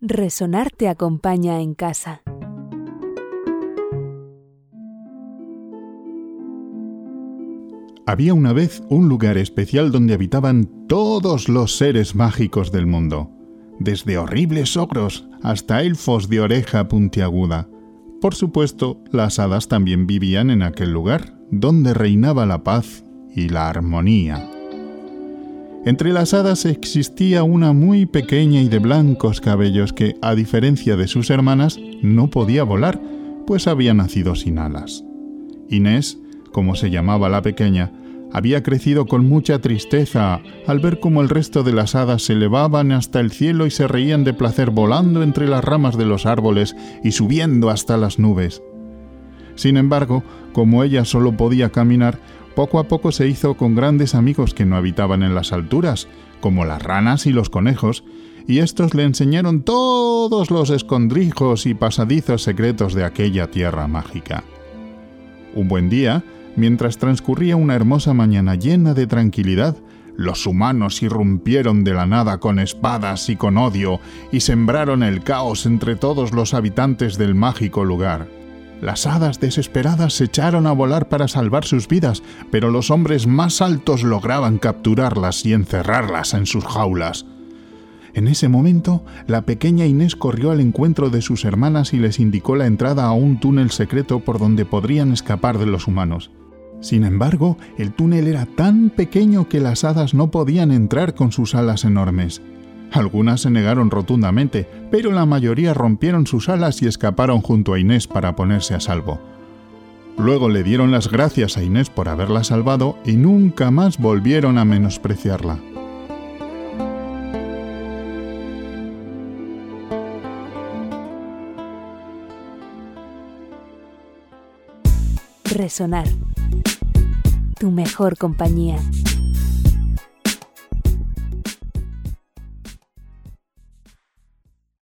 Resonar te acompaña en casa. Había una vez un lugar especial donde habitaban todos los seres mágicos del mundo, desde horribles ogros hasta elfos de oreja puntiaguda. Por supuesto, las hadas también vivían en aquel lugar, donde reinaba la paz y la armonía. Entre las hadas existía una muy pequeña y de blancos cabellos que, a diferencia de sus hermanas, no podía volar, pues había nacido sin alas. Inés, como se llamaba la pequeña, había crecido con mucha tristeza al ver cómo el resto de las hadas se elevaban hasta el cielo y se reían de placer volando entre las ramas de los árboles y subiendo hasta las nubes. Sin embargo, como ella solo podía caminar, poco a poco se hizo con grandes amigos que no habitaban en las alturas, como las ranas y los conejos, y estos le enseñaron todos los escondrijos y pasadizos secretos de aquella tierra mágica. Un buen día, mientras transcurría una hermosa mañana llena de tranquilidad, los humanos irrumpieron de la nada con espadas y con odio y sembraron el caos entre todos los habitantes del mágico lugar. Las hadas desesperadas se echaron a volar para salvar sus vidas, pero los hombres más altos lograban capturarlas y encerrarlas en sus jaulas. En ese momento, la pequeña Inés corrió al encuentro de sus hermanas y les indicó la entrada a un túnel secreto por donde podrían escapar de los humanos. Sin embargo, el túnel era tan pequeño que las hadas no podían entrar con sus alas enormes. Algunas se negaron rotundamente, pero la mayoría rompieron sus alas y escaparon junto a Inés para ponerse a salvo. Luego le dieron las gracias a Inés por haberla salvado y nunca más volvieron a menospreciarla. Resonar. Tu mejor compañía.